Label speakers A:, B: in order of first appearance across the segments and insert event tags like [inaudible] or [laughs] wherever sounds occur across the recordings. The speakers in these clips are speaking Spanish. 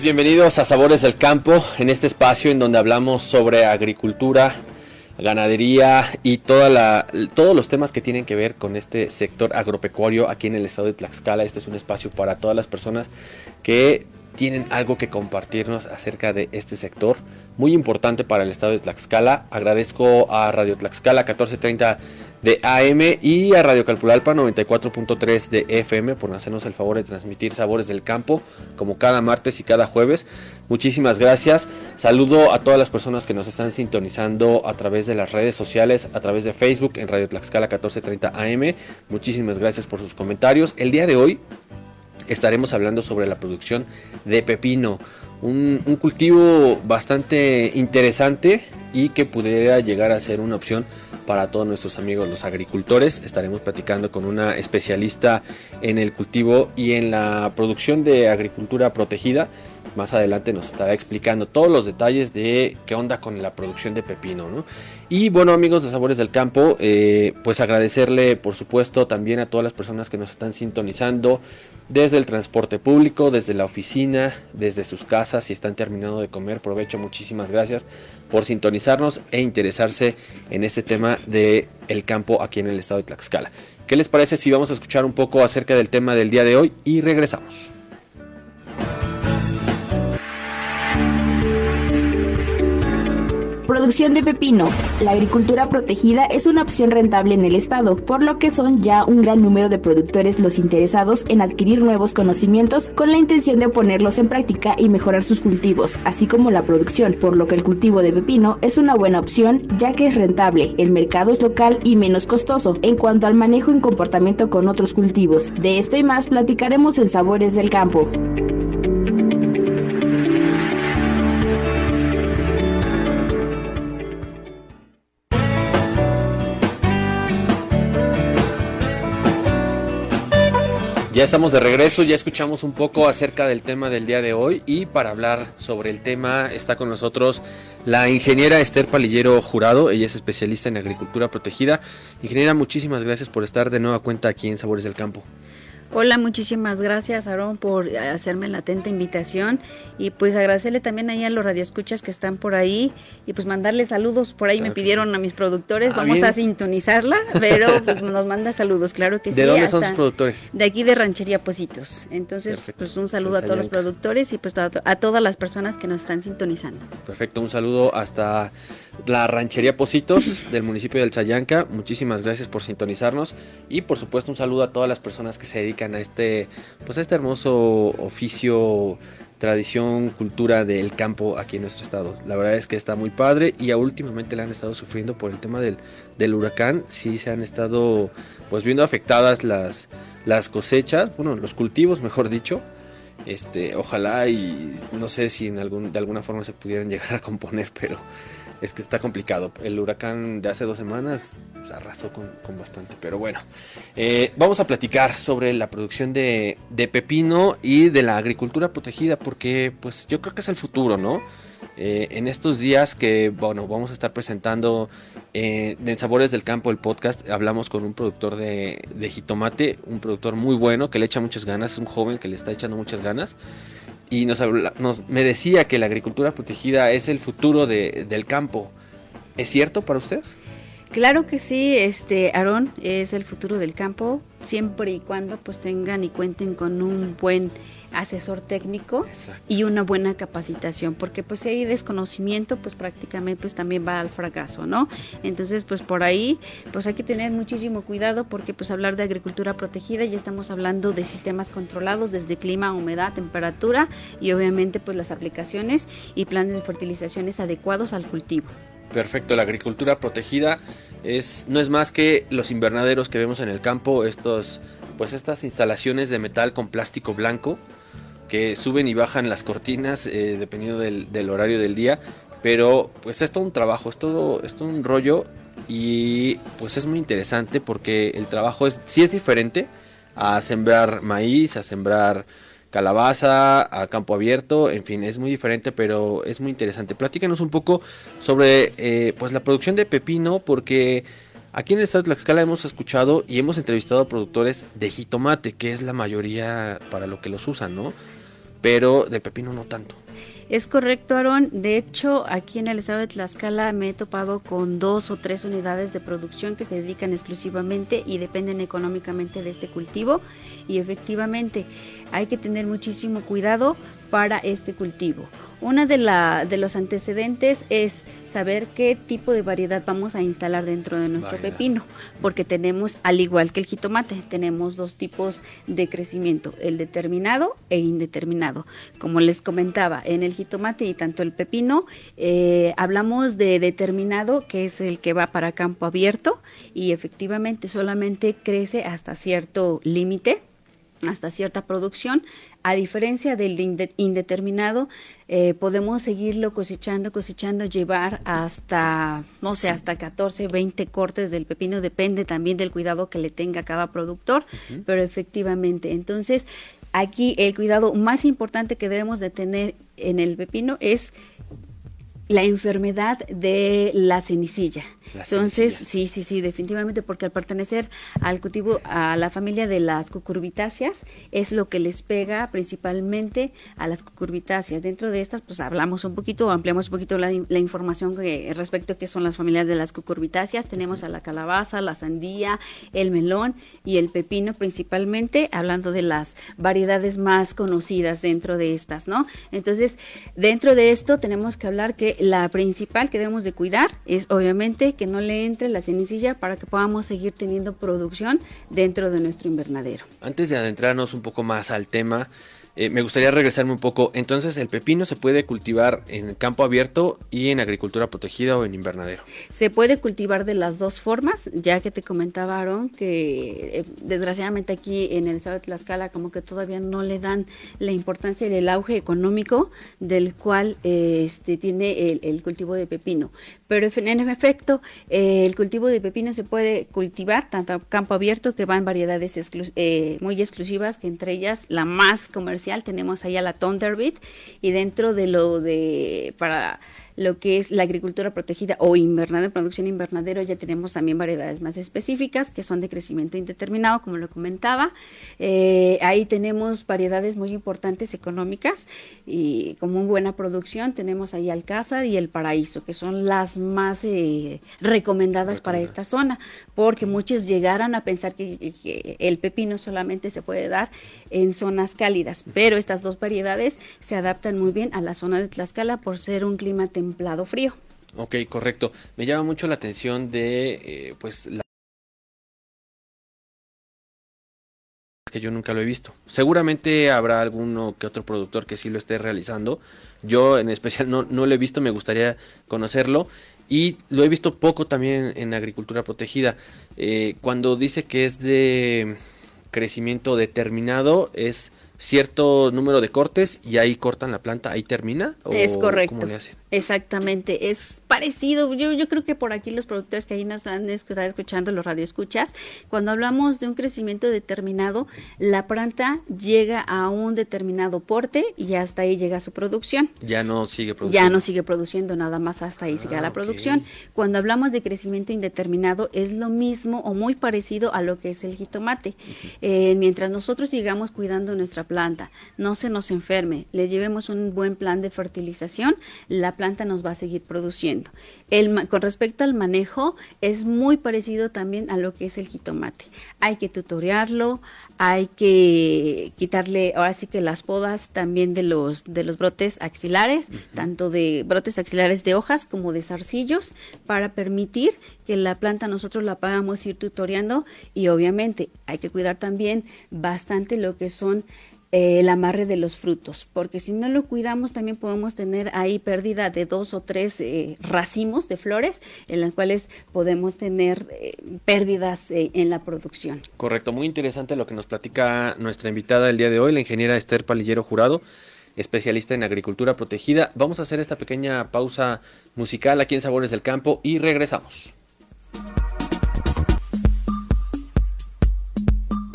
A: bienvenidos a Sabores del Campo, en este espacio en donde hablamos sobre agricultura, ganadería y toda la, todos los temas que tienen que ver con este sector agropecuario aquí en el estado de Tlaxcala. Este es un espacio para todas las personas que tienen algo que compartirnos acerca de este sector muy importante para el estado de Tlaxcala. Agradezco a Radio Tlaxcala 1430 de AM y a Radio Calpulalpa 94.3 de FM por hacernos el favor de transmitir Sabores del Campo como cada martes y cada jueves. Muchísimas gracias. Saludo a todas las personas que nos están sintonizando a través de las redes sociales, a través de Facebook en Radio Tlaxcala 1430 AM. Muchísimas gracias por sus comentarios. El día de hoy estaremos hablando sobre la producción de pepino. Un, cultivo bastante interesante y que pudiera llegar a ser una opción para todos nuestros amigos los agricultores. Estaremos platicando con una especialista en el cultivo y en la producción de agricultura protegida. Más adelante nos estará explicando todos los detalles de qué onda con la producción de pepino. ¿no? Y bueno amigos de Sabores del Campo, eh, pues agradecerle por supuesto también a todas las personas que nos están sintonizando desde el transporte público, desde la oficina, desde sus casas, si están terminando de comer, provecho, muchísimas gracias por sintonizarnos e interesarse en este tema de el campo aquí en el estado de Tlaxcala. ¿Qué les parece si vamos a escuchar un poco acerca del tema del día de hoy y regresamos?
B: Producción de pepino. La agricultura protegida es una opción rentable en el estado, por lo que son ya un gran número de productores los interesados en adquirir nuevos conocimientos con la intención de ponerlos en práctica y mejorar sus cultivos, así como la producción, por lo que el cultivo de pepino es una buena opción ya que es rentable, el mercado es local y menos costoso en cuanto al manejo en comportamiento con otros cultivos. De esto y más platicaremos en Sabores del Campo.
A: Ya estamos de regreso, ya escuchamos un poco acerca del tema del día de hoy y para hablar sobre el tema está con nosotros la ingeniera Esther Palillero Jurado, ella es especialista en agricultura protegida. Ingeniera, muchísimas gracias por estar de nueva cuenta aquí en Sabores del Campo.
C: Hola, muchísimas gracias, Aaron, por hacerme la atenta invitación y pues agradecerle también ahí a los radioescuchas que están por ahí y pues mandarle saludos. Por ahí me pidieron a mis productores,
A: Ah,
C: vamos
A: bien.
C: a sintonizarla, pero pues nos manda saludos, claro que sí.
A: ¿De dónde son sus productores?
C: De aquí de Ranchería Positos. Entonces,
A: Perfecto.
C: pues un saludo a todos los productores y pues a, a todas las personas que nos están sintonizando.
A: Perfecto, un saludo hasta la ranchería Positos [laughs] del municipio del Chayanca. Muchísimas gracias por sintonizarnos y por supuesto un saludo a todas las personas que se dedican a este pues a este hermoso oficio, tradición, cultura del campo aquí en nuestro estado. La verdad es que está muy padre y últimamente la han estado sufriendo por el tema del, del huracán. Sí se han estado pues viendo afectadas las las cosechas, bueno, los cultivos, mejor dicho. Este, ojalá y no sé si en algún, de alguna forma se pudieran [laughs] llegar a componer, pero es que está complicado. El huracán de hace dos semanas pues, arrasó con, con bastante, pero bueno. Eh, vamos a platicar sobre la producción de, de pepino y de la agricultura protegida, porque pues yo creo que es el futuro, ¿no? Eh, en estos días que, bueno, vamos a estar presentando eh, en Sabores del Campo el podcast, hablamos con un productor de, de jitomate, un productor muy bueno que le echa muchas ganas, es un joven que le está echando muchas ganas y nos, nos me decía que la agricultura protegida es el futuro de- del campo. ¿Es cierto para ustedes?
C: Claro que sí, este Aarón es el futuro del campo, siempre y cuando pues tengan y cuenten con un buen asesor técnico
A: Exacto.
C: y una buena capacitación, porque pues si hay desconocimiento, pues prácticamente pues también va al fracaso, ¿no? Entonces, pues por ahí, pues hay que tener muchísimo cuidado porque pues hablar de agricultura protegida ya estamos hablando de sistemas controlados desde clima, humedad, temperatura y obviamente pues las aplicaciones y planes de fertilizaciones adecuados al cultivo.
A: Perfecto, la agricultura protegida es no es más que los invernaderos que vemos en el campo, estos pues estas instalaciones de metal con plástico blanco que suben y bajan las cortinas eh, dependiendo del, horario del día, pero pues es todo un trabajo, es todo, es un rollo y pues es muy interesante porque el trabajo es sí es diferente a sembrar maíz, a sembrar calabaza, a campo abierto, en fin, es muy diferente, pero es muy interesante. Platícanos un poco sobre eh, pues la producción de pepino, porque aquí en el estado de Tlaxcala hemos escuchado y hemos entrevistado a productores de jitomate, que es la mayoría para lo que los usan, ¿no? Pero del pepino no tanto.
C: Es correcto, Aaron. De hecho, aquí en el estado de Tlaxcala me he topado con dos o tres unidades de producción que se dedican exclusivamente y dependen económicamente de este cultivo. Y efectivamente, hay que tener muchísimo cuidado para este cultivo. Una de, la, de los antecedentes es saber qué tipo de variedad vamos a instalar dentro de nuestro pepino, porque tenemos, al igual que el jitomate, tenemos dos tipos de crecimiento, el determinado e indeterminado. Como les comentaba, en el jitomate y tanto el pepino, eh, hablamos de determinado, que es el que va para campo abierto, y efectivamente solamente crece hasta cierto límite hasta cierta producción. A diferencia del indeterminado, eh, podemos seguirlo cosechando, cosechando, llevar hasta, no sé, hasta 14, 20 cortes del pepino, depende también del cuidado que le tenga cada productor, pero efectivamente, entonces aquí el cuidado más importante que debemos de tener en el pepino es la enfermedad de la cenicilla. Entonces, sí, sí, sí, definitivamente, porque al pertenecer al cultivo, a la familia de las cucurbitáceas, es lo que les pega principalmente a las cucurbitáceas. Dentro de estas, pues hablamos un poquito, ampliamos un poquito la, información respecto a qué son las familias de las cucurbitáceas. Tenemos a la calabaza, la sandía, el melón y el pepino principalmente, hablando de las variedades más conocidas dentro de estas, ¿no? Entonces, dentro de esto tenemos que hablar que la principal que debemos de cuidar es obviamente que no le entre la cenicilla para que podamos seguir teniendo producción dentro de nuestro invernadero.
A: Antes de adentrarnos un poco más al tema, eh, me gustaría regresarme un poco. Entonces, ¿el pepino se puede cultivar en campo abierto y en agricultura protegida o en invernadero?
C: Se puede cultivar de las dos formas, ya que te comentaban que eh, desgraciadamente aquí en el estado de Tlaxcala como que todavía no le dan la importancia y el auge económico del cual eh, este, tiene el, cultivo de pepino. Pero en efecto, el cultivo de pepino se puede cultivar tanto a campo abierto, que van variedades muy exclusivas, que entre ellas la más comercial tenemos allá la Thunderbird y dentro de lo de para lo que es la agricultura protegida o invernadero, producción invernadero, ya tenemos también variedades más específicas que son de crecimiento indeterminado, como lo comentaba. Eh, ahí tenemos variedades muy importantes económicas y como buena producción tenemos ahí Alcázar y el Paraíso, que son las más eh, recomendadas para esta zona, porque muchos llegaran a pensar que, que el pepino solamente se puede dar en zonas cálidas, pero estas dos variedades se adaptan muy bien a la zona de Tlaxcala por ser un clima templado frío.
A: Ok, correcto. Me llama mucho la atención de, eh, pues, la que yo nunca lo he visto. Seguramente habrá alguno que otro productor que sí lo esté realizando. Yo en especial no, no lo he visto, me gustaría conocerlo. Y lo he visto poco también en agricultura protegida. Eh, cuando dice que es de crecimiento determinado, es cierto número de cortes y ahí cortan la planta, ahí termina.
C: ¿o es correcto. Exactamente, es parecido. Yo, yo creo que por aquí los productores que ahí nos están escuchando, los radioescuchas, cuando hablamos de un crecimiento determinado, la planta llega a un determinado porte y hasta ahí llega su producción.
A: Ya no sigue produciendo.
C: Ya no sigue produciendo nada más hasta ahí sigue la ah, producción. Cuando hablamos de crecimiento indeterminado es lo mismo o muy parecido a lo que es el jitomate. Eh, mientras nosotros sigamos cuidando nuestra planta, no se nos enferme, le llevemos un buen plan de fertilización, la planta nos va a seguir produciendo. El, con respecto al manejo, es muy parecido también a lo que es el jitomate. Hay que tutorearlo, hay que quitarle ahora sí que las podas también de los de los brotes axilares, tanto de brotes axilares de hojas como de zarcillos para permitir que la planta nosotros la podamos ir tutoreando y obviamente hay que cuidar también bastante lo que son el amarre de los frutos, porque si no lo cuidamos también podemos tener ahí pérdida de dos o tres eh, racimos de flores en las cuales podemos tener eh, pérdidas en la producción.
A: Correcto, muy interesante lo que nos platica nuestra invitada el día de hoy, la ingeniera Esther Palillero Jurado especialista en agricultura protegida. Vamos a hacer esta pequeña pausa musical aquí en Sabores del Campo y regresamos.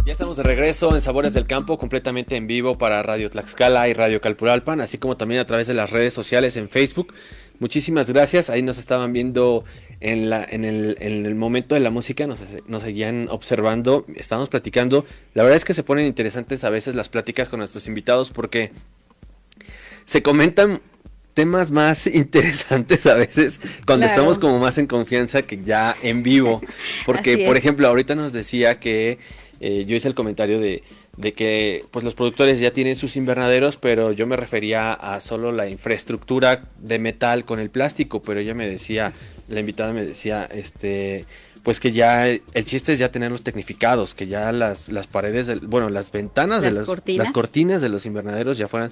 A: Ya estamos de regreso en Sabores del Campo, completamente en vivo para Radio Tlaxcala y Radio Calpuralpan, así como también a través de las redes sociales en Facebook. Muchísimas gracias, ahí nos estaban viendo en, la, en, el, en el momento de la música, nos, nos seguían observando, estábamos platicando. La verdad es que se ponen interesantes a veces las pláticas con nuestros invitados porque se comentan temas más [laughs] interesantes a veces cuando estamos como más en confianza que ya en vivo. [laughs] Porque, por ejemplo, ahorita nos decía que eh, yo hice el comentario de, de que pues los productores ya tienen sus invernaderos, pero yo me refería a solo la infraestructura de metal con el plástico, pero ella me decía, la invitada me decía, este, pues que ya el chiste es ya tenerlos tecnificados, que ya las, las paredes, bueno, las ventanas de las, las cortinas de los invernaderos ya fueran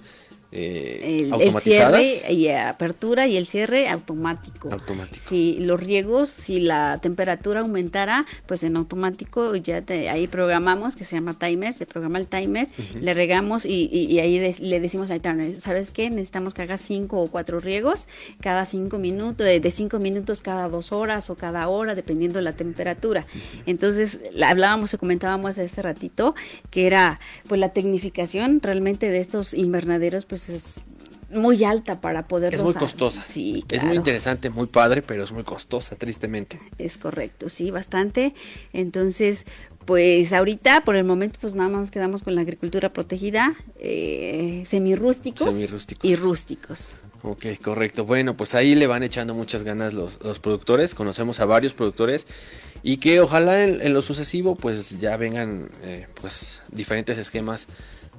C: eh, el, cierre y apertura y el cierre automático.
A: Automático.
C: Si los riegos, si la temperatura aumentara, pues en automático ya ahí programamos, que se llama timer, se programa el timer, le regamos y, ahí le decimos al timer, ¿sabes qué? Necesitamos que haga cinco o cuatro riegos cada cinco minutos, de, cinco minutos cada dos horas o cada hora, dependiendo de la temperatura. Entonces, hablábamos o comentábamos hace ratito que era pues la tecnificación realmente de estos invernaderos, pues es muy alta para poder
A: Es muy costosa.
C: Sí,
A: Es muy interesante, muy padre, pero es muy costosa, tristemente.
C: Es correcto, sí, bastante. Entonces, pues ahorita, por el momento, pues nada más nos quedamos con la agricultura protegida, eh, semirrústicos,
A: semirrústicos
C: y rústicos.
A: Ok, correcto. Bueno, pues ahí le van echando muchas ganas los, los productores. Conocemos a varios productores y que ojalá en, lo sucesivo pues ya vengan eh, pues diferentes esquemas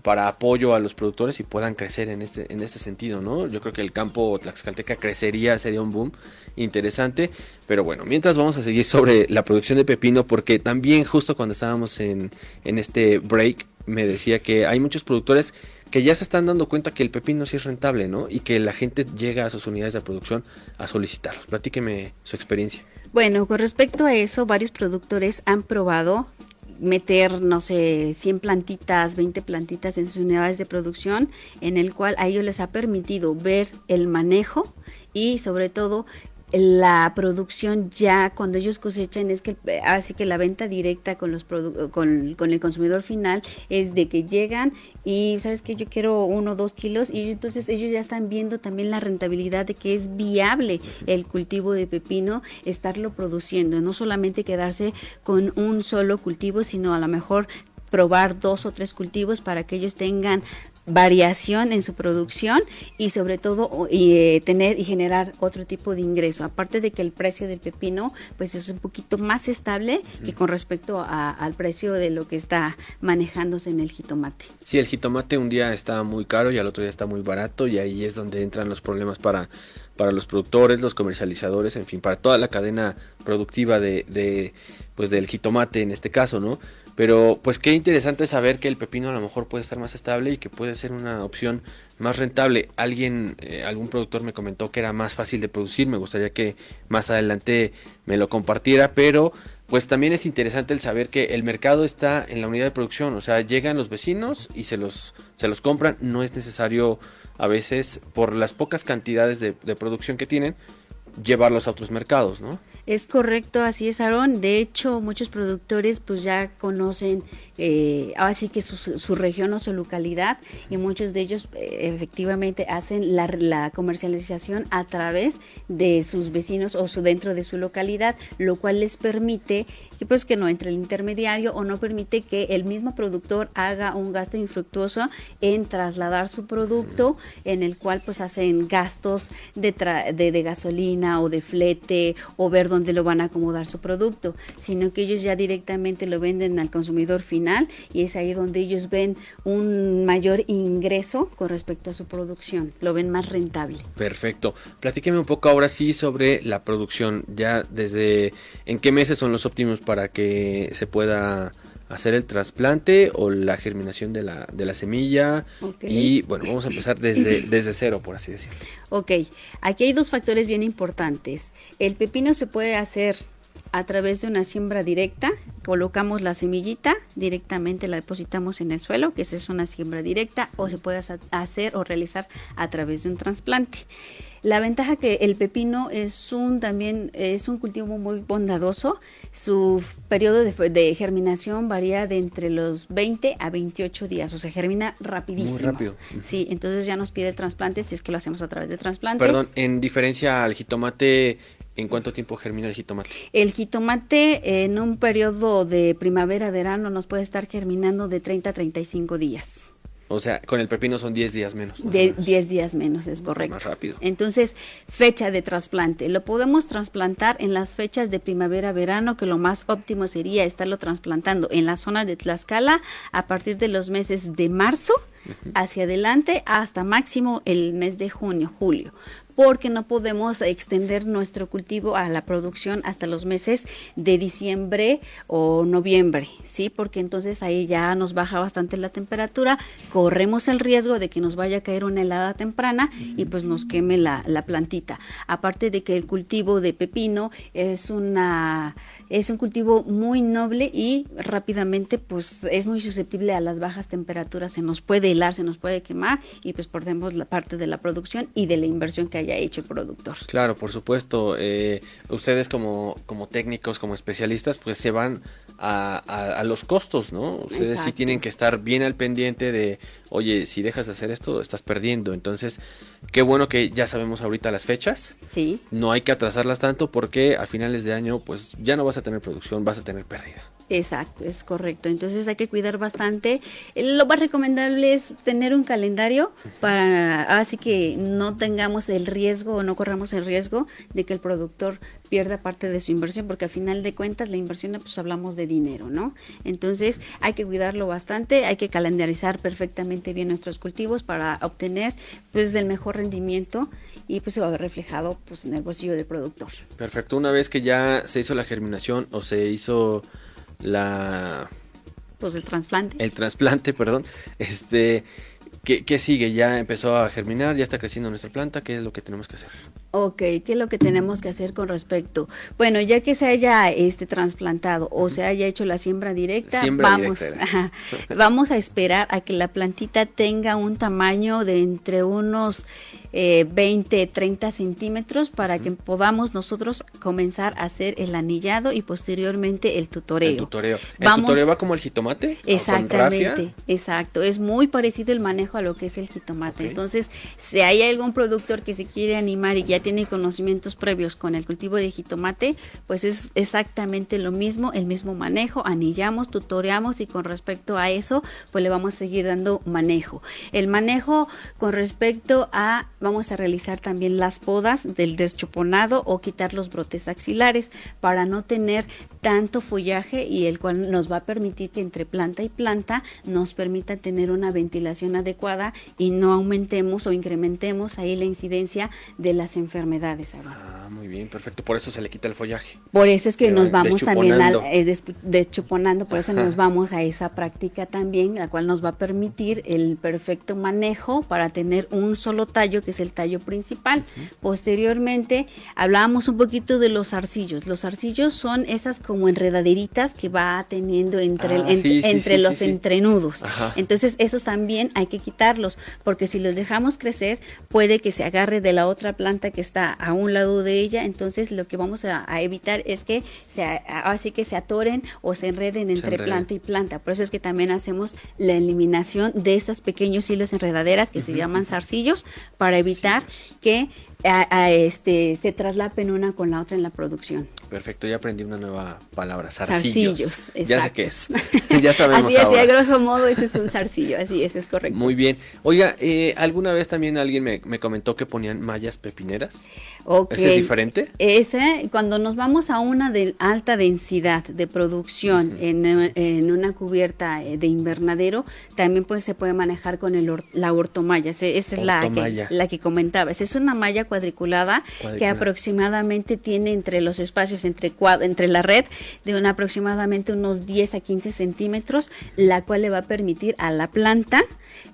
A: para apoyo a los productores y puedan crecer en este, en este sentido, ¿no? Yo creo que el campo Tlaxcalteca crecería, sería un boom interesante, pero bueno, mientras vamos a seguir sobre la producción de pepino, porque también justo cuando estábamos en, en este break, me decía que hay muchos productores que ya se están dando cuenta que el pepino sí es rentable, ¿no? Y que la gente llega a sus unidades de producción a solicitarlos. Platíqueme su experiencia.
C: Bueno, con respecto a eso, varios productores han probado meter, no sé, 100 plantitas, 20 plantitas en sus unidades de producción, en el cual a ellos les ha permitido ver el manejo y sobre todo la producción ya cuando ellos cosechan es que así que la venta directa con los con, con, el consumidor final es de que llegan y sabes que yo quiero uno o dos kilos y entonces ellos ya están viendo también la rentabilidad de que es viable el cultivo de pepino estarlo produciendo no solamente quedarse con un solo cultivo sino a lo mejor probar dos o tres cultivos para que ellos tengan variación en su producción y sobre todo eh, tener y generar otro tipo de ingreso. Aparte de que el precio del pepino pues es un poquito más estable que con respecto al precio de lo que está manejándose en el jitomate.
A: Sí, el jitomate un día está muy caro y al otro día está muy barato y ahí es donde entran los problemas para para los productores, los comercializadores, en fin, para toda la cadena productiva de, de pues del jitomate en este caso, ¿no? Pero pues qué interesante saber que el pepino a lo mejor puede estar más estable y que puede ser una opción más rentable. Alguien, eh, algún productor me comentó que era más fácil de producir, me gustaría que más adelante me lo compartiera, pero pues también es interesante el saber que el mercado está en la unidad de producción, o sea, llegan los vecinos y se los, se los compran, no es necesario a veces por las pocas cantidades de, de producción que tienen, llevarlos a otros mercados, ¿no?
C: Es correcto, así es, Aaron. De hecho, muchos productores pues ya conocen eh, así que su, región o su localidad y muchos de ellos eh, efectivamente hacen la, la, comercialización a través de sus vecinos o su, dentro de su localidad, lo cual les permite pues que no entre el intermediario o no permite que el mismo productor haga un gasto infructuoso en trasladar su producto en el cual pues hacen gastos de, de, de gasolina o de flete o ver dónde lo van a acomodar su producto, sino que ellos ya directamente lo venden al consumidor final y es ahí donde ellos ven un mayor ingreso con respecto a su producción, lo ven más rentable.
A: Perfecto. Platíqueme un poco ahora sí sobre la producción, ya desde en qué meses son los óptimos para que se pueda hacer el trasplante o la germinación de la, de la semilla. Y bueno, vamos a empezar desde, desde cero, por así decirlo.
C: Ok, aquí hay dos factores bien importantes. El pepino se puede hacer a través de una siembra directa, colocamos la semillita, directamente la depositamos en el suelo, que esa es una siembra directa, o se puede hacer o realizar a través de un trasplante. La ventaja que el pepino es un también es un cultivo muy bondadoso. Su periodo de, germinación varía de entre los 20 a 28 días, o sea, germina rapidísimo. Muy rápido. Sí, entonces ya nos pide el trasplante si es que lo hacemos a través de trasplante.
A: Perdón, en diferencia al jitomate, ¿En cuánto tiempo germina el jitomate?
C: El jitomate en un periodo de primavera-verano nos puede estar germinando de 30 a 35 días.
A: O sea, con el pepino son 10 días menos.
C: De 10 días menos, es correcto.
A: Más rápido.
C: Entonces, fecha de trasplante. Lo podemos trasplantar en las fechas de primavera-verano, que lo más óptimo sería estarlo trasplantando en la zona de Tlaxcala a partir de los meses de marzo hacia adelante hasta máximo el mes de junio, julio porque no podemos extender nuestro cultivo a la producción hasta los meses de diciembre o noviembre, ¿sí? Porque entonces ahí ya nos baja bastante la temperatura, corremos el riesgo de que nos vaya a caer una helada temprana y pues nos queme la, la plantita. Aparte de que el cultivo de pepino es una es un cultivo muy noble y rápidamente pues es muy susceptible a las bajas temperaturas, se nos puede se nos puede quemar y pues perdemos la parte de la producción y de la inversión que haya hecho el productor.
A: Claro, por supuesto, eh, ustedes como, como técnicos, como especialistas, pues se van a, a, los costos, ¿no? Ustedes sí tienen que estar bien al pendiente de, oye, si dejas de hacer esto, estás perdiendo. Entonces, qué bueno que ya sabemos ahorita las fechas.
C: Sí.
A: No hay que atrasarlas tanto porque a finales de año, pues ya no vas a tener producción, vas a tener pérdida.
C: Exacto, es correcto. Entonces hay que cuidar bastante. Lo más recomendable es tener un calendario para así que no tengamos el riesgo o no corramos el riesgo de que el productor pierda parte de su inversión, porque al final de cuentas la inversión pues hablamos de dinero, ¿no? Entonces hay que cuidarlo bastante, hay que calendarizar perfectamente bien nuestros cultivos para obtener pues el mejor rendimiento y pues se va a ver reflejado pues en el bolsillo del productor.
A: Perfecto, una vez que ya se hizo la germinación o se hizo la
C: pues el trasplante.
A: El trasplante, perdón. Este ¿Qué, sigue? Ya empezó a germinar, ya está creciendo nuestra planta, ¿qué es lo que tenemos que hacer?
C: Ok, ¿qué es lo que tenemos que hacer con respecto? Bueno, ya que se haya este trasplantado o se haya hecho la siembra directa, vamos, [laughs] vamos a esperar a que la plantita tenga un tamaño de entre unos eh, 20, 30 centímetros para que podamos nosotros comenzar a hacer el anillado y posteriormente el tutoreo. El
A: tutoreo. ¿El tutoreo va como el jitomate?
C: Exactamente, exacto. Es muy parecido el manejo a lo que es el jitomate. Entonces, si hay algún productor que se quiere animar y ya tiene conocimientos previos con el cultivo de jitomate, pues es exactamente lo mismo, el mismo manejo, anillamos, tutoreamos y con respecto a eso, pues le vamos a seguir dando manejo. El manejo con respecto a vamos a realizar también las podas del deschuponado o quitar los brotes axilares para no tener tanto follaje y el cual nos va a permitir que entre planta y planta nos permita tener una ventilación adecuada y no aumentemos o incrementemos ahí la incidencia de las enfermedades.
A: Ah, muy bien, perfecto. Por eso se le quita el follaje.
C: Por eso es que nos vamos también al, eh, deschuponando, por eso nos vamos a esa práctica también, la cual nos va a permitir el perfecto manejo para tener un solo tallo que el tallo principal. Posteriormente hablábamos un poquito de los arcillos. Los arcillos son esas como enredaderitas que va teniendo entre, ah, entre los entrenudos. Entonces esos también hay que quitarlos porque si los dejamos crecer puede que se agarre de la otra planta que está a un lado de ella. Entonces lo que vamos a, evitar es que se, así que se atoren o se enreden entre planta y planta. Por eso es que también hacemos la eliminación de estos pequeños hilos enredaderas que se llaman zarcillos para evitar que a, este, se traslapen una con la otra en la producción.
A: Perfecto, ya aprendí una nueva palabra, zarcillos. ya sé qué es, [laughs] [laughs]
C: ya sabemos Así es, a grosso modo ese es un zarcillo, así es, es correcto.
A: Muy bien. Oiga, eh, ¿alguna vez también alguien me, me comentó que ponían mallas pepineras? ¿Ese es diferente?
C: Ese, cuando nos vamos a una de alta densidad de producción en, en, una cubierta eh, de invernadero, también pues se puede manejar con el la ortomalla. Esa es la que, la que comentabas. Es una malla cuadriculada, que aproximadamente tiene entre los espacios, entre, entre la red, de un aproximadamente unos 10 a 15 centímetros, la cual le va a permitir a la planta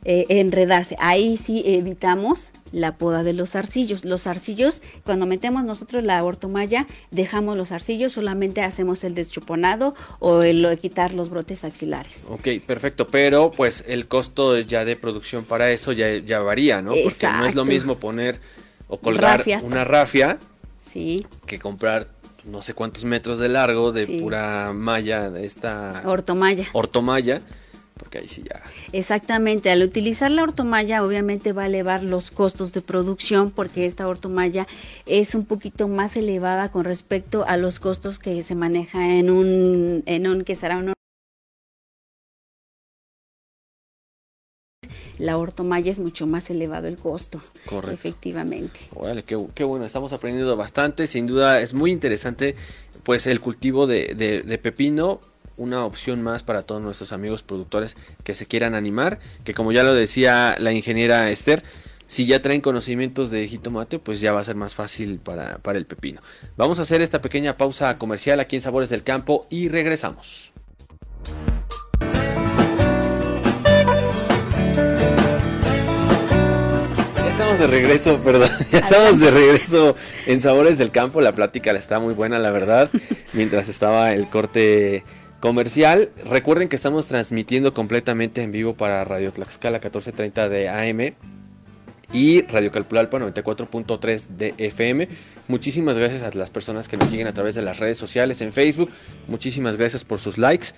C: eh, enredarse. Ahí sí evitamos la poda de los arcillos. Los arcillos, cuando metemos nosotros la ortomalla, dejamos los arcillos, solamente hacemos el deschuponado o el, de quitar los brotes axilares.
A: Ok, perfecto, pero pues el costo ya de producción para eso ya, ya varía, ¿no? Porque no es lo mismo poner o colgar una rafia
C: sí.
A: que comprar no sé cuántos metros de largo de pura malla de esta
C: ortomalla.
A: Ortomalla porque ahí sí ya.
C: Exactamente, al utilizar la ortomalla obviamente va a elevar los costos de producción porque esta ortomalla es un poquito más elevada con respecto a los costos que se maneja en un en un que será un la ortomalla es mucho más elevado el costo. Correcto. Efectivamente.
A: Órale, qué, qué, bueno, estamos aprendiendo bastante, sin duda es muy interesante pues el cultivo de, de pepino una opción más para todos nuestros amigos productores que se quieran animar, que como ya lo decía la ingeniera Esther, si ya traen conocimientos de jitomate, pues ya va a ser más fácil para, para el pepino. Vamos a hacer esta pequeña pausa comercial aquí en Sabores del Campo y regresamos. Ya estamos de regreso, [laughs] perdón. Ya estamos de regreso en Sabores del Campo. La plática está muy buena, la verdad. Mientras estaba el corte comercial. Recuerden que estamos transmitiendo completamente en vivo para Radio Tlaxcala 1430 de AM y Radio Calpulalpa 94.3 de FM. Muchísimas gracias a las personas que nos siguen a través de las redes sociales en Facebook. Muchísimas gracias por sus likes.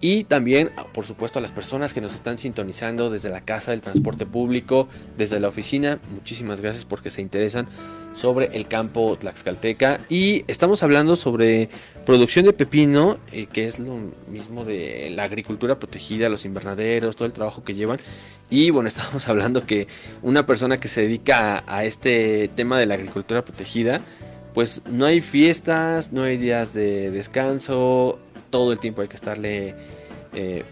A: Y también, por supuesto, a las personas que nos están sintonizando desde la casa del transporte público, desde la oficina. Muchísimas gracias porque se interesan sobre el campo tlaxcalteca. Y estamos hablando sobre producción de pepino, eh, que es lo mismo de la agricultura protegida, los invernaderos, todo el trabajo que llevan. Y bueno, [laughs] estábamos hablando que una persona que se dedica a este tema de la agricultura protegida, pues no hay fiestas, no hay días de descanso, todo el tiempo hay que estarle eh,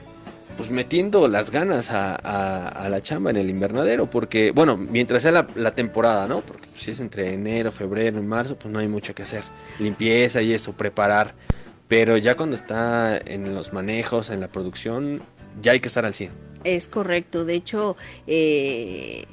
A: pues metiendo las ganas a, la chamba en el invernadero, porque bueno, mientras sea la, temporada, ¿no? Porque si es entre enero, febrero y marzo, pues no hay mucho que hacer, limpieza y eso, preparar, pero ya cuando está en los manejos, en la producción, ya hay que estar al 100.
C: Es correcto, de hecho, eh,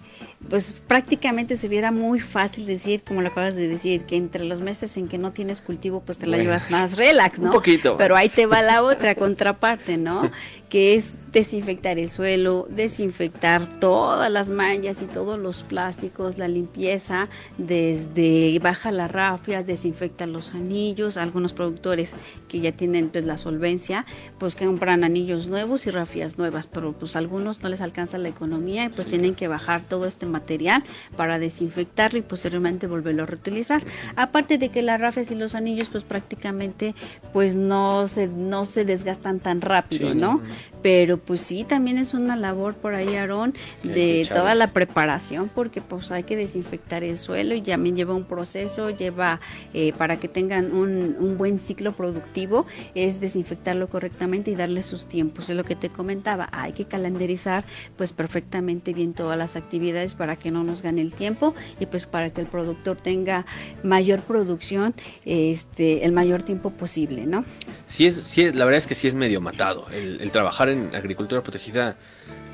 C: pues prácticamente se viera muy fácil decir, como lo acabas de decir, que entre los meses en que no tienes cultivo, pues te la llevas más relax, ¿no?
A: Un poquito.
C: Pero ahí te va la otra contraparte, ¿no? [laughs] que es desinfectar el suelo, desinfectar todas las manchas y todos los plásticos, la limpieza, desde baja las rafias, desinfecta los anillos, algunos productores que ya tienen pues la solvencia, pues que compran anillos nuevos y rafias nuevas, pero pues algunos no les alcanza la economía y pues tienen que bajar todo este material para desinfectarlo y posteriormente volverlo a reutilizar. Aparte de que las rafias y los anillos pues prácticamente pues no se no se desgastan tan rápido, ¿no? Pero pues sí, también es una labor por ahí, Aarón, de toda la preparación, porque pues hay que desinfectar el suelo y también lleva un proceso, lleva eh, para que tengan un, un, buen ciclo productivo, es desinfectarlo correctamente y darle sus tiempos. Es lo que te comentaba, hay que calendarizar pues perfectamente bien todas las actividades para que no nos gane el tiempo y pues para que el productor tenga mayor producción este el mayor tiempo posible, ¿no?
A: Sí, es, sí la verdad es que sí es medio matado el, el trabajar en agricultura protegida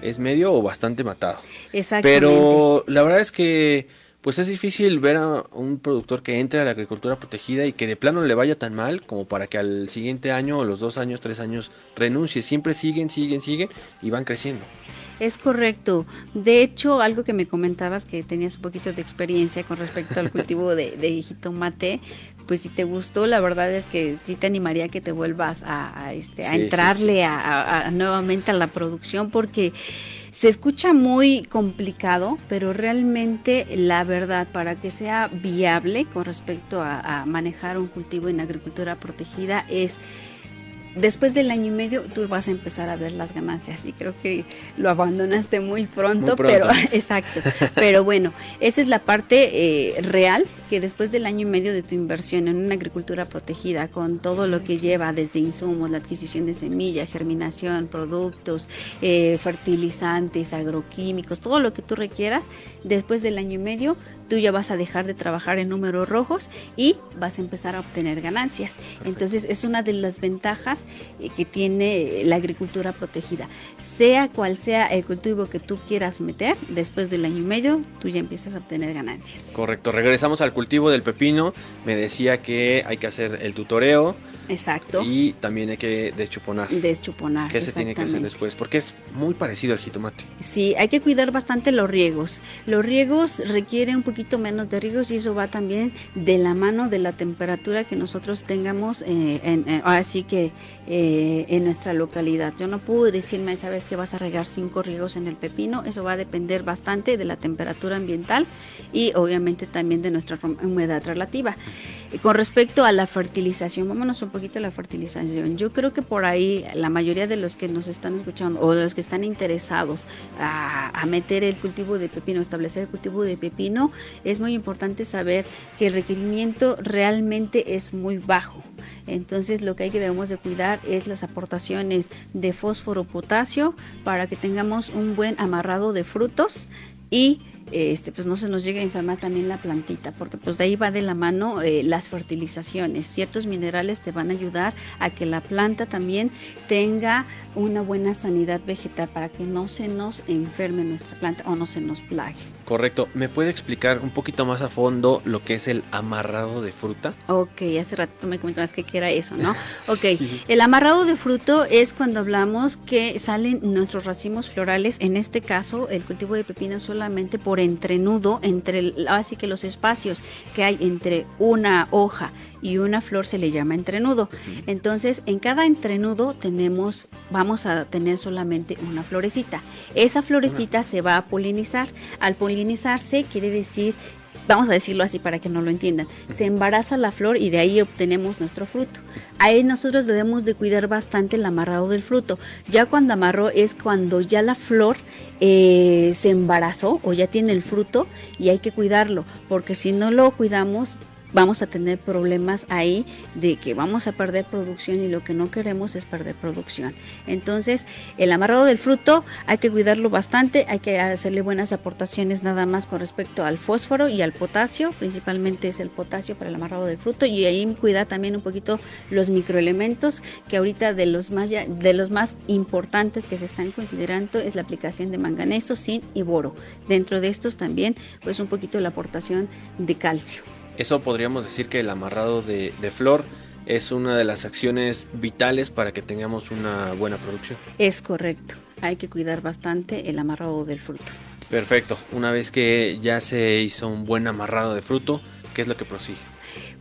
A: es medio o bastante matado.
C: Exactamente.
A: Pero la verdad es que pues es difícil ver a un productor que entre a la agricultura protegida y que de plano le vaya tan mal como para que al siguiente año o los dos años, tres años renuncie. Siempre siguen, siguen, siguen y van creciendo.
C: Es correcto. De hecho, algo que me comentabas que tenías un poquito de experiencia con respecto al cultivo de, de jitomate, pues si te gustó, la verdad es que sí te animaría que te vuelvas a, este, a entrarle A, nuevamente a la producción porque se escucha muy complicado, pero realmente la verdad para que sea viable con respecto a manejar un cultivo en agricultura protegida es después del año y medio tú vas a empezar a ver las ganancias. Y creo que lo abandonaste muy pronto, pero [laughs] exacto. Pero bueno, esa es la parte eh, real que después del año y medio de tu inversión en una agricultura protegida con todo lo que lleva desde insumos, la adquisición de semilla, germinación, productos, eh, fertilizantes, agroquímicos, todo lo que tú requieras, después del año y medio tú ya vas a dejar de trabajar en números rojos y vas a empezar a obtener ganancias. Entonces es una de las ventajas eh, que tiene la agricultura protegida. Sea cual sea el cultivo que tú quieras meter, después del año y medio tú ya empiezas a obtener ganancias.
A: Correcto, regresamos al cultivo del pepino. Me decía que hay que hacer el tutoreo.
C: Exacto.
A: Y también hay que deschuponar.
C: Deschuponar.
A: ¿Qué se tiene que hacer después? Porque es muy parecido al jitomate.
C: Sí, hay que cuidar bastante los riegos. Los riegos requieren un poquito menos de riegos y eso va también de la mano de la temperatura que nosotros tengamos eh, en, eh, así que eh, en nuestra localidad. Yo no puedo decirme, sabes que vas a regar cinco riegos en el pepino, eso va a depender bastante de la temperatura ambiental y obviamente también de nuestra humedad relativa. con respecto a la fertilización, vámonos un poquito la fertilización. Yo creo que por ahí la mayoría de los que nos están escuchando o de los que están interesados a, a meter el cultivo de pepino, establecer el cultivo de pepino, es muy importante saber que el requerimiento realmente es muy bajo. Entonces lo que hay que debemos de cuidar es las aportaciones de fósforo, potasio para que tengamos un buen amarrado de frutos y este, pues no se nos llegue a enfermar también la plantita, porque pues de ahí va de la mano eh, las fertilizaciones. Ciertos minerales te van a ayudar a que la planta también tenga una buena sanidad vegetal para que no se nos enferme nuestra planta o no se nos plague.
A: Correcto. ¿Me puede explicar un poquito más a fondo lo que es el amarrado de fruta?
C: Ok, hace rato me comentabas que era eso, ¿no? [laughs] Ok, el amarrado de fruto es cuando hablamos que salen nuestros racimos florales, en este caso el cultivo de pepino solamente por entrenudo, entre así que los espacios que hay entre una hoja y una flor se le llama entrenudo. Entonces, en cada entrenudo tenemos, vamos a tener solamente una florecita. Esa florecita se va a polinizar. Al polinizarse quiere decir vamos a decirlo así para que no lo entiendan, se embaraza la flor y de ahí obtenemos nuestro fruto. Ahí nosotros debemos de cuidar bastante el amarrado del fruto. Ya cuando amarró es cuando ya la flor eh, se embarazó o ya tiene el fruto y hay que cuidarlo, porque si no lo cuidamos vamos a tener problemas ahí de que vamos a perder producción y lo que no queremos es perder producción. Entonces, el amarrado del fruto hay que cuidarlo bastante, hay que hacerle buenas aportaciones nada más con respecto al fósforo y al potasio, principalmente es el potasio para el amarrado del fruto y ahí cuidar también un poquito los microelementos que ahorita de los más de los más importantes que se están considerando es la aplicación de manganeso, zinc y boro. Dentro de estos también pues un poquito la aportación de calcio.
A: Eso podríamos decir que el amarrado de, flor es una de las acciones vitales para que tengamos una buena producción.
C: Es correcto, hay que cuidar bastante el amarrado del fruto.
A: Perfecto, una vez que ya se hizo un buen amarrado de fruto, ¿qué es lo que prosigue?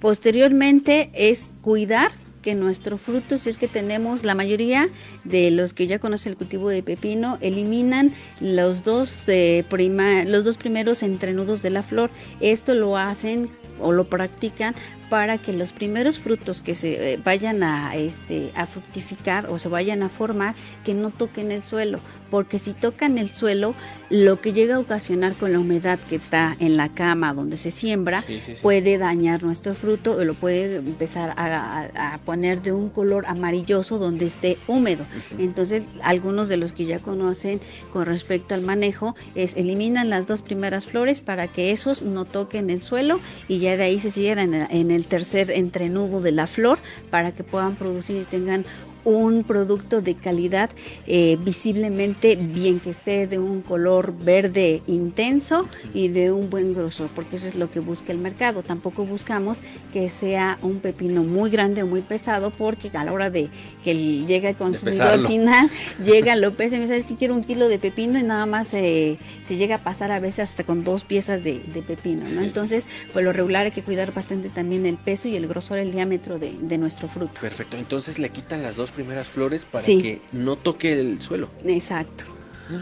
C: Posteriormente es cuidar que nuestro fruto, si es que tenemos la mayoría de los que ya conocen el cultivo de pepino, eliminan los dos, eh, prima, los dos primeros entrenudos de la flor. Esto lo hacen o lo practican para que los primeros frutos que se eh, vayan a, este, a fructificar o se vayan a formar, que no toquen el suelo, porque si tocan el suelo, lo que llega a ocasionar con la humedad que está en la cama donde se siembra, puede dañar nuestro fruto o lo puede empezar a, poner de un color amarilloso donde esté húmedo. Entonces, algunos de los que ya conocen con respecto al manejo es eliminan las dos primeras flores para que esos no toquen el suelo y ya de ahí se siguen en el tercer entrenudo de la flor para que puedan producir y tengan un producto de calidad eh, visiblemente bien, que esté de un color verde intenso y de un buen grosor, porque eso es lo que busca el mercado. Tampoco buscamos que sea un pepino muy grande o muy pesado, porque a la hora de que llegue el consumidor final, [laughs] llega, lo pesa y me sabes que quiero un kilo de pepino y nada más se llega a pasar a veces hasta con dos piezas de, pepino, ¿no? Entonces, pues lo regular hay que cuidar bastante también el peso y el grosor, el diámetro de, de nuestro fruto.
A: Perfecto, entonces le quitan las dos primeras flores para que no toque el suelo.
C: Exacto.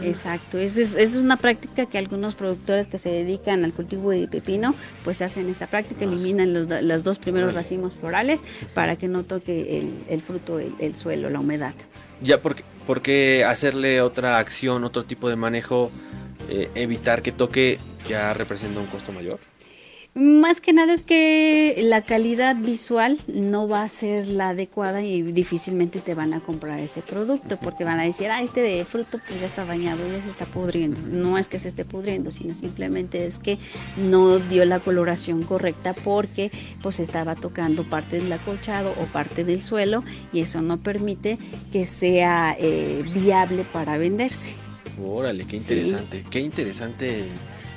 C: Exacto, esa es, una práctica que algunos productores que se dedican al cultivo de pepino pues hacen esta práctica, ah, eliminan los, dos primeros racimos florales para que no toque el, fruto, el, suelo, la humedad.
A: Ya, porque, porque hacerle otra acción, otro tipo de manejo, eh, evitar que toque, ya representa un costo mayor?
C: Más que nada es que la calidad visual no va a ser la adecuada y difícilmente te van a comprar ese producto porque van a decir, ah, este de fruto pues ya está dañado, ya se está pudriendo. No es que se esté pudriendo, sino simplemente es que no dio la coloración correcta porque pues estaba tocando parte del acolchado o parte del suelo y eso no permite que sea eh, viable para venderse.
A: Órale, qué interesante, qué interesante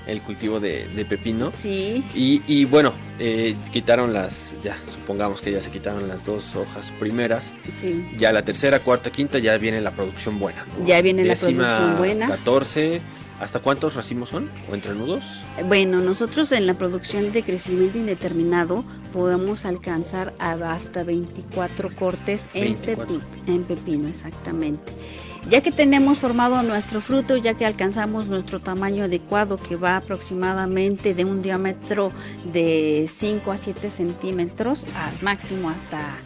A: el cultivo de, pepino.
C: Sí.
A: Y, bueno, eh, quitaron las, ya, supongamos que ya se quitaron las dos hojas primeras.
C: Sí.
A: Ya la tercera, cuarta, quinta, ya viene la producción buena.
C: Ya viene la producción buena.
A: 14. ¿Hasta cuántos racimos son o entrenudos?
C: Bueno, nosotros en la producción de crecimiento indeterminado podemos alcanzar hasta 24 cortes En, pepino, en pepino, exactamente. Ya que tenemos formado nuestro fruto, ya que alcanzamos nuestro tamaño adecuado que va aproximadamente de un diámetro de 5 a 7 centímetros, máximo hasta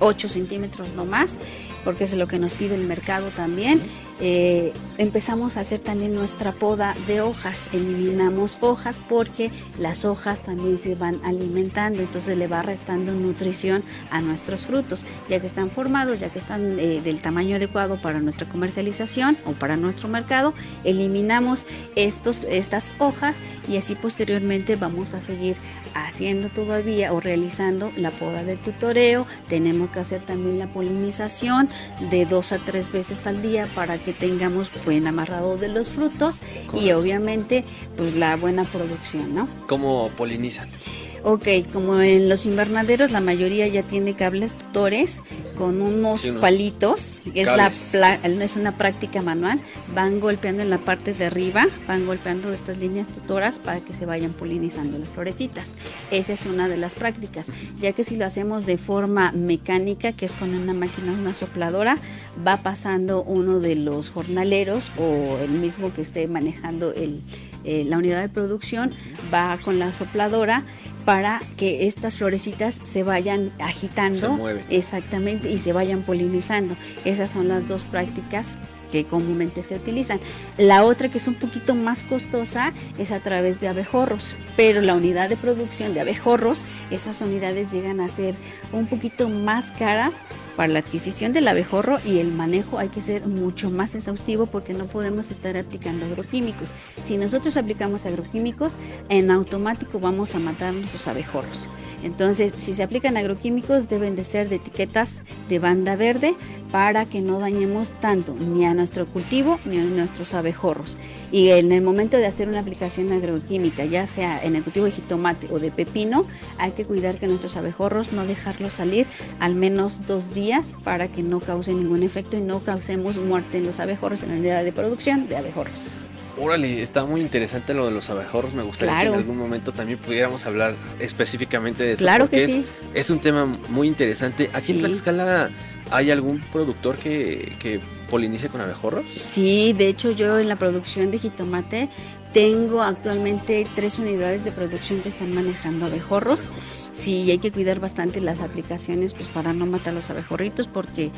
C: 8 centímetros no más, porque es lo que nos pide el mercado también. Eh, empezamos a hacer también nuestra poda de hojas. Eliminamos hojas porque las hojas también se van alimentando, entonces le va restando nutrición a nuestros frutos, ya que están formados, ya que están eh, del tamaño adecuado para nuestra comercialización o para nuestro mercado. Eliminamos estos, estas hojas y así posteriormente vamos a seguir haciendo todavía o realizando la poda del tutoreo. Tenemos que hacer también la polinización de dos a tres veces al día para que que tengamos buen amarrado de los frutos y obviamente pues la buena producción, ¿no?
A: ¿Cómo polinizan?
C: Ok, como en los invernaderos la mayoría ya tiene cables tutores con unos, palitos, es, la, es una práctica manual, van golpeando en la parte de arriba, van golpeando estas líneas tutoras para que se vayan polinizando las florecitas. Esa es una de las prácticas, ya que si lo hacemos de forma mecánica, que es con una máquina, una sopladora, va pasando uno de los jornaleros o el mismo que esté manejando el, eh, la unidad de producción, va con la sopladora para que estas florecitas se vayan agitando. exactamente, y se vayan polinizando. Esas son las dos prácticas que comúnmente se utilizan. La otra que es un poquito más costosa es a través de abejorros, pero la unidad de producción de abejorros, esas unidades llegan a ser un poquito más caras para la adquisición del abejorro y el manejo hay que ser mucho más exhaustivo porque no podemos estar aplicando agroquímicos. Si nosotros aplicamos agroquímicos, en automático vamos a matar los abejorros. Entonces, si se aplican agroquímicos, deben de ser de etiquetas de banda verde para que no dañemos tanto ni a nuestro cultivo ni a nuestros abejorros. Y en el momento de hacer una aplicación agroquímica, ya sea en el cultivo de jitomate o de pepino, hay que cuidar que nuestros abejorros no dejarlos salir al menos dos días para que no cause ningún efecto y no causemos muerte en los abejorros en la unidad de producción de abejorros.
A: Órale, está muy interesante lo de los abejorros. Me gustaría que en algún momento también pudiéramos hablar específicamente de eso.
C: Claro porque que
A: sí. es, un tema muy interesante. Aquí en Tlaxcala hay algún productor que, que polinice con abejorros.
C: Sí, de hecho yo en la producción de jitomate tengo actualmente tres unidades de producción que están manejando abejorros sí hay que cuidar bastante las aplicaciones pues para no matar los abejorritos porque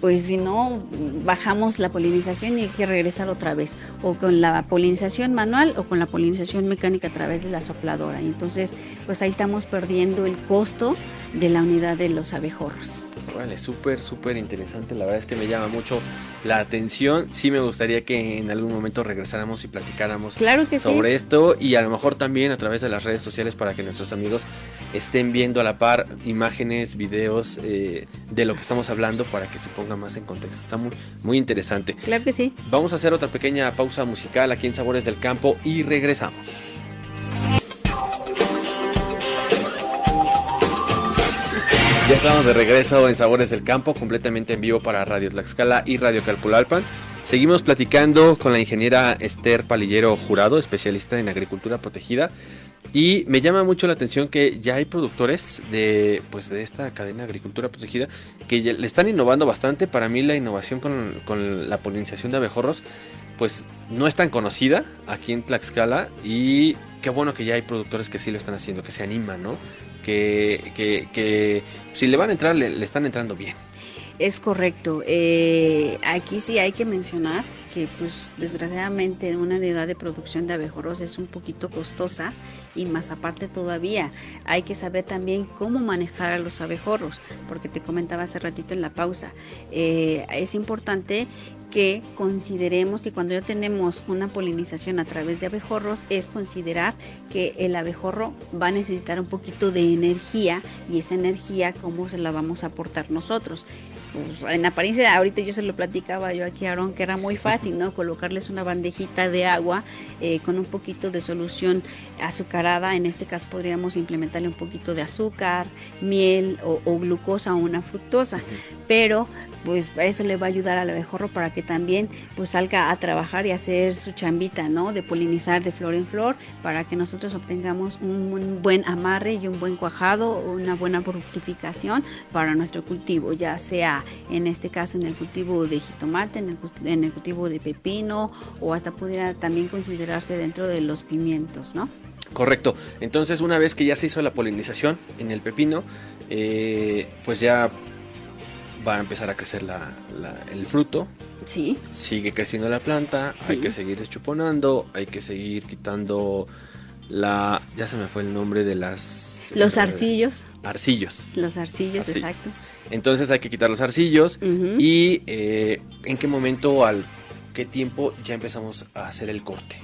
C: pues si no bajamos la polinización y hay que regresar otra vez o con la polinización manual o con la polinización mecánica a través de la sopladora entonces pues ahí estamos perdiendo el costo de la unidad de los abejorros.
A: Vale, súper, súper interesante. La verdad es que me llama mucho la atención. Sí me gustaría que en algún momento regresáramos y platicáramos
C: claro que
A: sobre esto y a lo mejor también a través de las redes sociales para que nuestros amigos estén viendo a la par imágenes, videos eh, de lo que estamos hablando para que se ponga más en contexto. Está muy, muy interesante.
C: Claro que sí.
A: Vamos a hacer otra pequeña pausa musical aquí en Sabores del Campo y regresamos. Ya estamos de regreso en Sabores del Campo, completamente en vivo para Radio Tlaxcala y Radio Calpulalpan. Seguimos platicando con la ingeniera Esther Palillero Jurado, especialista en agricultura protegida. Y me llama mucho la atención que ya hay productores de, pues, de esta cadena de agricultura protegida que le están innovando bastante. Para mí la innovación con, con la polinización de abejorros pues no es tan conocida aquí en Tlaxcala y qué bueno que ya hay productores que sí lo están haciendo, que se animan, ¿no? que, que, si le van a entrar, le, están entrando bien.
C: Es correcto. Eh, aquí sí hay que mencionar que pues desgraciadamente una unidad de producción de abejorros es un poquito costosa y más aparte todavía hay que saber también cómo manejar a los abejorros porque te comentaba hace ratito en la pausa eh, es importante que consideremos que cuando ya tenemos una polinización a través de abejorros es considerar que el abejorro va a necesitar un poquito de energía y esa energía cómo se la vamos a aportar nosotros pues, en apariencia, ahorita yo se lo platicaba yo aquí a Aaron, que era muy fácil, ¿no? Colocarles una bandejita de agua eh, con un poquito de solución azucarada. En este caso podríamos implementarle un poquito de azúcar, miel o, glucosa o una fructosa. Pero pues eso le va a ayudar al abejorro para que también pues salga a trabajar y hacer su chambita, ¿no? De polinizar de flor en flor para que nosotros obtengamos un, buen amarre y un buen cuajado, una buena fructificación para nuestro cultivo, ya sea en este caso en el cultivo de jitomate, en el, en el cultivo de pepino o hasta pudiera también considerarse dentro de los pimientos, ¿no?
A: Correcto. Entonces, una vez que ya se hizo la polinización en el pepino, eh, pues ya va a empezar a crecer la, la- el fruto,
C: Sí,
A: sigue creciendo la planta, hay que seguir deschuponando, hay que seguir quitando la, ya se me fue el nombre de las...
C: los arcillos,
A: Arcillos.
C: los arcillos,
A: Arcillos.
C: exacto.
A: Entonces hay que quitar los arcillos y eh, en qué momento, al qué tiempo ya empezamos a hacer el corte.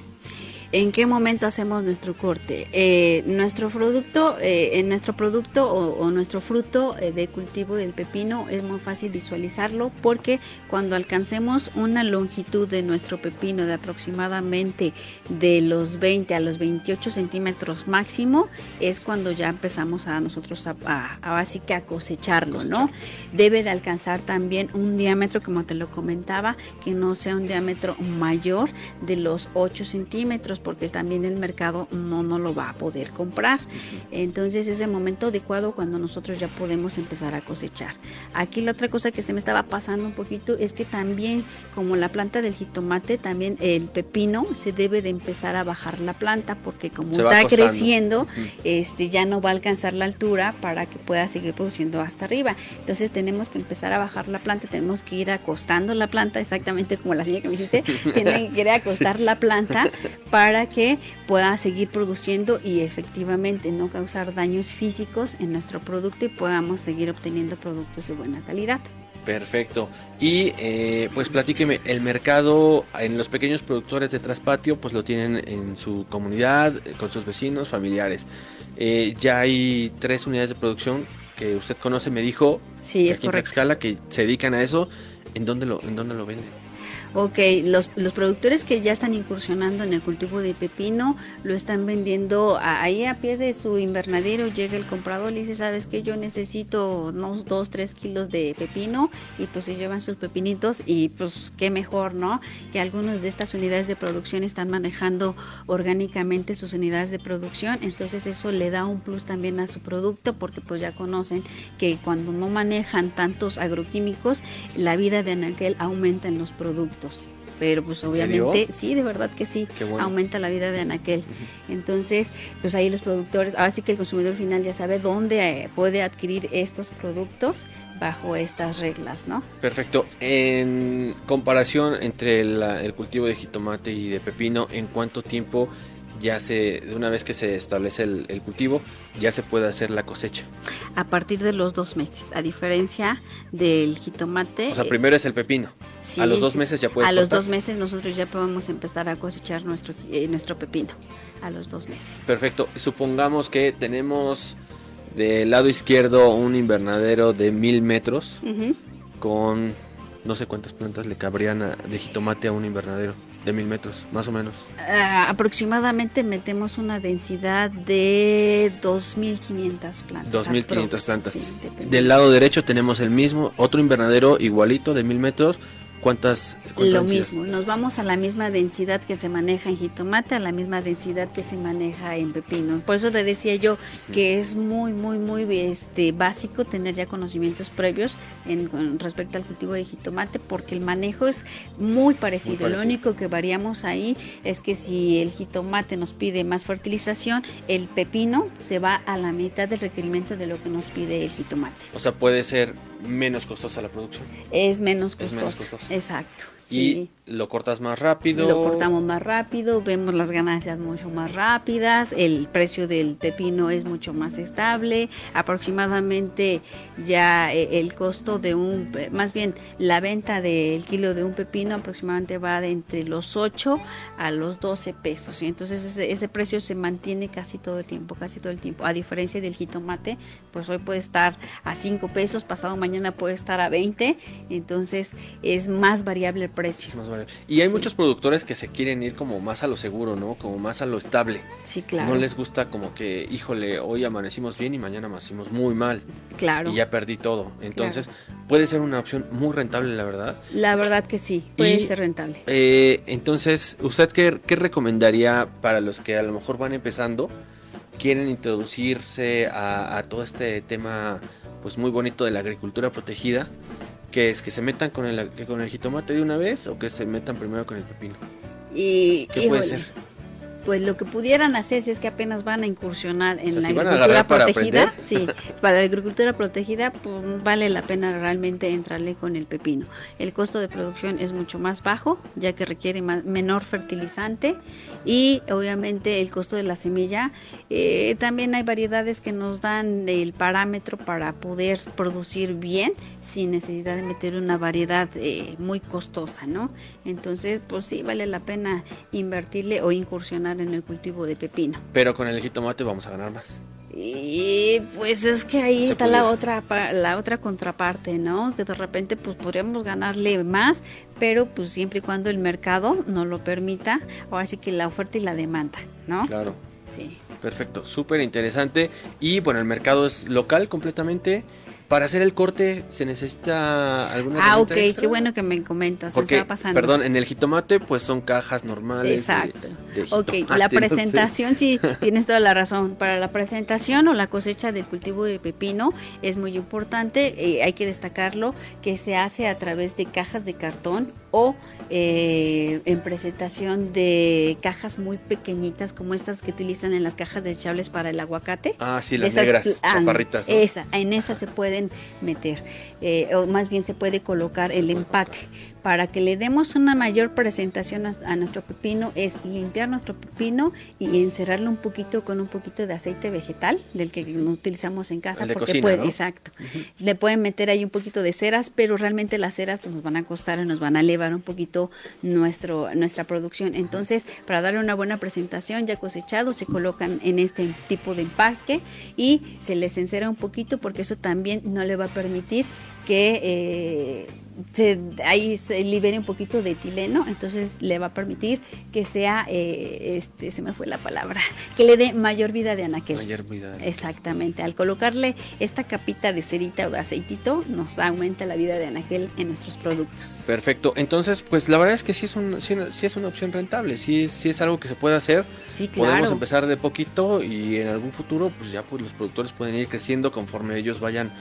C: ¿En qué momento hacemos nuestro corte? Eh, nuestro producto, eh, en nuestro producto o, o nuestro fruto eh, de cultivo del pepino es muy fácil visualizarlo porque cuando alcancemos una longitud de nuestro pepino de aproximadamente de los 20 a los 28 centímetros máximo es cuando ya empezamos a nosotros a, a, a básica a cosecharlo, ¿no? Debe de alcanzar también un diámetro, como te lo comentaba, que no sea un diámetro mayor de los 8 centímetros, porque también el mercado no, no lo va a poder comprar. Entonces es el momento adecuado cuando nosotros ya podemos empezar a cosechar. Aquí la otra cosa que se me estaba pasando un poquito es que también, como la planta del jitomate, también el pepino se debe de empezar a bajar la planta, porque como
A: Se
C: está creciendo, este ya no va a alcanzar la altura para que pueda seguir produciendo hasta arriba. Entonces tenemos que empezar a bajar la planta, tenemos que ir acostando la planta, exactamente como la señal que me hiciste, tienen que ir a [laughs] acostar la planta para que pueda seguir produciendo y efectivamente no causar daños físicos en nuestro producto y podamos seguir obteniendo productos de buena calidad.
A: Perfecto. Y eh, pues platíqueme, el mercado en los pequeños productores de traspatio pues lo tienen en su comunidad, con sus vecinos, familiares. Eh, ya hay tres unidades de producción que usted conoce, me dijo,
C: Sí, es
A: aquí en
C: correcto.
A: Tlaxcala, que se dedican a eso. ¿En dónde lo, en dónde lo venden?
C: Ok, los, los productores que ya están incursionando en el cultivo de pepino lo están vendiendo a- ahí a pie de su invernadero. Llega el comprador y dice: ¿Sabes qué? Yo necesito unos 2, 3 kilos de pepino. Y pues se llevan sus pepinitos. Y pues qué mejor, ¿no? Que algunos de estas unidades de producción están manejando orgánicamente sus unidades de producción. Entonces, eso le da un plus también a su producto porque pues ya conocen que cuando no manejan tantos agroquímicos, la vida de anaquel aumenta en los productos. Pero pues obviamente, sí, de verdad que sí,
A: bueno.
C: aumenta la vida de anaquel. Entonces, pues ahí los productores, ahora sí que el consumidor final ya sabe dónde eh, puede adquirir estos productos bajo estas reglas, ¿no?
A: Perfecto. En comparación entre la- el cultivo de jitomate y de pepino, ¿en cuánto tiempo ya se, de una vez que se establece el, el cultivo, ya se puede hacer la cosecha?
C: A partir de los dos meses, a diferencia del jitomate.
A: O sea, primero es el pepino.
C: sí,
A: a los dos meses ya puedes
C: A los
A: cortar.
C: dos meses nosotros ya podemos empezar a cosechar nuestro, eh, nuestro pepino. A los dos meses.
A: Perfecto. Supongamos que tenemos del lado izquierdo un invernadero de mil metros con no sé cuántas plantas le cabrían a- de jitomate a un invernadero de mil metros, más o menos.
C: Ah, aproximadamente metemos una densidad de 2.500 plantas.
A: 2.500
C: aprox,
A: plantas.
C: sí.
A: Del lado derecho tenemos el mismo, otro invernadero igualito de mil metros. ¿Cuántas? cuánta
C: Lo
A: densidad?
C: mismo, nos vamos a la misma densidad que se maneja en jitomate, a la misma densidad que se maneja en pepino. Por eso te decía yo que es muy, muy, muy este, básico tener ya conocimientos previos en, con respecto al cultivo de jitomate, porque el manejo es muy parecido.
A: Muy parecido.
C: Lo único que variamos ahí es que si el jitomate nos pide más fertilización, el pepino se va a la mitad del requerimiento de lo que nos pide el jitomate.
A: O sea, puede ser menos costosa la producción.
C: Es menos
A: Es
C: costoso.
A: menos costoso.
C: Exacto. Sí.
A: Y lo cortas más rápido.
C: Lo cortamos más rápido, vemos las ganancias mucho más rápidas, el precio del pepino es mucho más estable, aproximadamente ya eh, el costo de un, más bien la venta del kilo de un pepino aproximadamente va de entre los 8 a los 12 pesos, y entonces ese, ese precio se mantiene casi todo el tiempo, casi todo el tiempo, a diferencia del jitomate, pues hoy puede estar a 5 pesos, pasado mañana puede estar a 20, entonces es más variable el precio.
A: Es más variable. Y hay
C: Sí.
A: muchos productores que se quieren ir como más a lo seguro, ¿no? Como más a lo estable.
C: Sí, claro.
A: No les gusta como que, híjole, hoy amanecimos bien y mañana amanecimos muy mal.
C: Claro.
A: Y ya perdí todo. Entonces, puede ser una opción muy rentable, la verdad.
C: La verdad que sí, puede
A: Y-
C: ser rentable.
A: Eh, entonces, ¿usted qué, qué recomendaría para los que a lo mejor van empezando, quieren introducirse a, a todo este tema pues muy bonito de la agricultura protegida? Que es que se metan con el, con el jitomate de una vez o que se metan primero con el pepino.
C: Y,
A: ¿Qué puede
C: híjole,
A: ser?
C: Pues lo que pudieran hacer si es que apenas van a incursionar en la agricultura protegida, sí, para la agricultura protegida pues, vale la pena realmente entrarle con el pepino. El costo de producción es mucho más bajo, ya que requiere menor fertilizante y obviamente el costo de la semilla. Eh, también hay variedades que nos dan el parámetro para poder producir bien sin necesidad de meter una variedad eh, muy costosa, ¿no? Entonces, pues sí, vale la pena invertirle o incursionar en el cultivo de pepino.
A: Pero con el jitomate vamos a ganar más.
C: Y pues es que ahí está la otra la otra contraparte, ¿no? Que de repente pues podríamos ganarle más, pero pues siempre y cuando el mercado nos lo permita, o así que la oferta y la demanda, ¿no?
A: Claro. Sí. Perfecto, súper interesante. Y bueno, el mercado es local completamente para hacer el corte se necesita alguna
C: Ah, ok, qué bueno que me comentas.
A: Porque, pasando. perdón, en el jitomate pues son cajas normales.
C: Exacto. ok, la presentación, sí, [laughs] tienes toda la razón. Para la presentación o la cosecha del cultivo de pepino es muy importante. Eh, hay que destacarlo que se hace a través de cajas de cartón o eh, en presentación de cajas muy pequeñitas como estas que utilizan en las cajas desechables para el aguacate.
A: Ah, sí, las negras, ah, chaparritas.
C: Esa, en esas se pueden meter, eh, o más bien se puede colocar el empaque para que le demos una mayor presentación a, nuestro pepino es limpiar nuestro pepino y encerrarlo un poquito con un poquito de aceite vegetal del que utilizamos en casa porque puede, exacto. Le pueden meter ahí un poquito de ceras, pero realmente las ceras pues, nos van a costar y nos van a elevar un poquito nuestro nuestra producción. Entonces, para darle una buena presentación ya cosechado se colocan en este tipo de empaque y se les encera un poquito porque eso también no le va a permitir que eh, se, ahí se libere un poquito de etileno, entonces le va a permitir que sea, eh, este, se me fue la palabra, que le dé mayor vida de anaquel.
A: Mayor vida.
C: Exactamente, al colocarle esta capita de cerita o de aceitito, nos aumenta la vida de anaquel en nuestros productos.
A: Perfecto, entonces, pues la verdad es que sí es, un, sí, es una opción rentable, sí, sí es algo que se puede hacer.
C: Sí, claro.
A: Podemos empezar de poquito y en algún futuro, pues ya pues los productores pueden ir creciendo conforme ellos vayan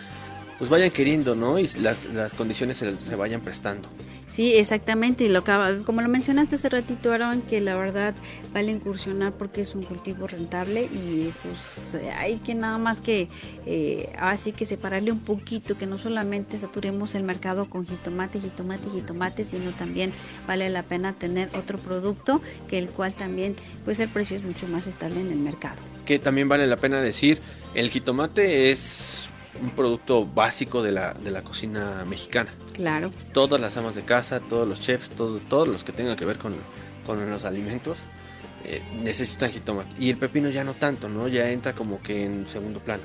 A: pues vayan queriendo, ¿no? Y las, las condiciones se, vayan prestando.
C: Sí, exactamente. Y lo como lo mencionaste hace ratito, Aaron, que la verdad vale incursionar porque es un cultivo rentable y pues hay que nada más que eh, así que separarle un poquito, que no solamente saturemos el mercado con jitomate, jitomate, jitomate, sino también vale la pena tener otro producto que el cual también pues el precio es mucho más estable en el mercado.
A: Que también vale la pena decir, el jitomate es un producto básico de la, de la cocina mexicana.
C: Claro.
A: Todas las amas de casa, todos los chefs, todo, todos los que tengan que ver con, con los alimentos eh, necesitan jitomate. Y el pepino ya no tanto, ¿no? Ya entra como que en segundo plano.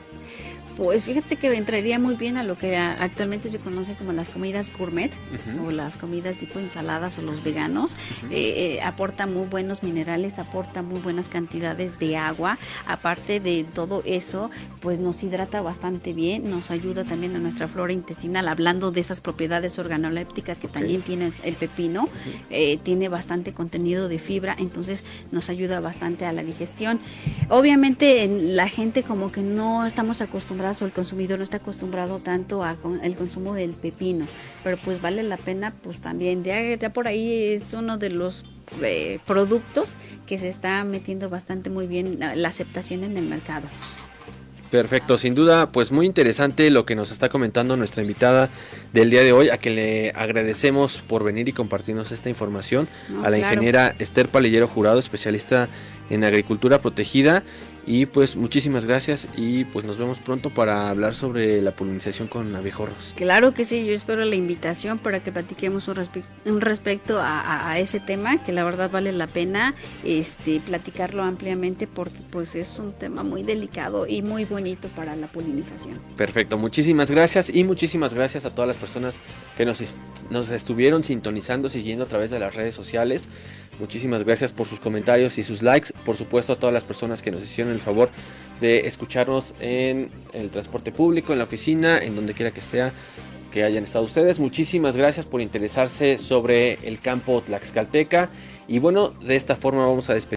C: Pues fíjate que entraría muy bien a lo que actualmente se conoce como las comidas gourmet o las comidas tipo ensaladas o los veganos. Eh, eh, aporta muy buenos minerales, aporta muy buenas cantidades de agua. Aparte de todo eso, pues nos hidrata bastante bien, nos ayuda también a nuestra flora intestinal, hablando de esas propiedades organolépticas que también tiene el pepino. Eh, tiene bastante contenido de fibra, entonces nos ayuda bastante a la digestión. Obviamente la gente como que no estamos acostumbrados o el consumidor no está acostumbrado tanto al consumo del pepino, pero pues vale la pena pues también, ya, por ahí es uno de los eh, productos que se está metiendo bastante muy bien la aceptación en el mercado.
A: Perfecto, sin duda, pues muy interesante lo que nos está comentando nuestra invitada del día de hoy, a que le agradecemos por venir y compartirnos esta información, a la ingeniera Esther Palillero Jurado, especialista en agricultura protegida y pues muchísimas gracias y pues nos vemos pronto para hablar sobre la polinización con abejorros.
C: Claro que sí, yo espero la invitación para que platiquemos un, un respecto a, ese tema, que la verdad vale la pena este, platicarlo ampliamente porque pues es un tema muy delicado y muy bonito para la polinización.
A: Perfecto, muchísimas gracias y muchísimas gracias a todas las personas que nos, nos estuvieron sintonizando, siguiendo a través de las redes sociales. Muchísimas gracias por sus comentarios y sus likes. Por supuesto a todas las personas que nos hicieron el favor de escucharnos en el transporte público, en la oficina, en donde quiera que sea que hayan estado ustedes. Muchísimas gracias por interesarse sobre el campo Tlaxcalteca. Y bueno, de esta forma vamos a despedir.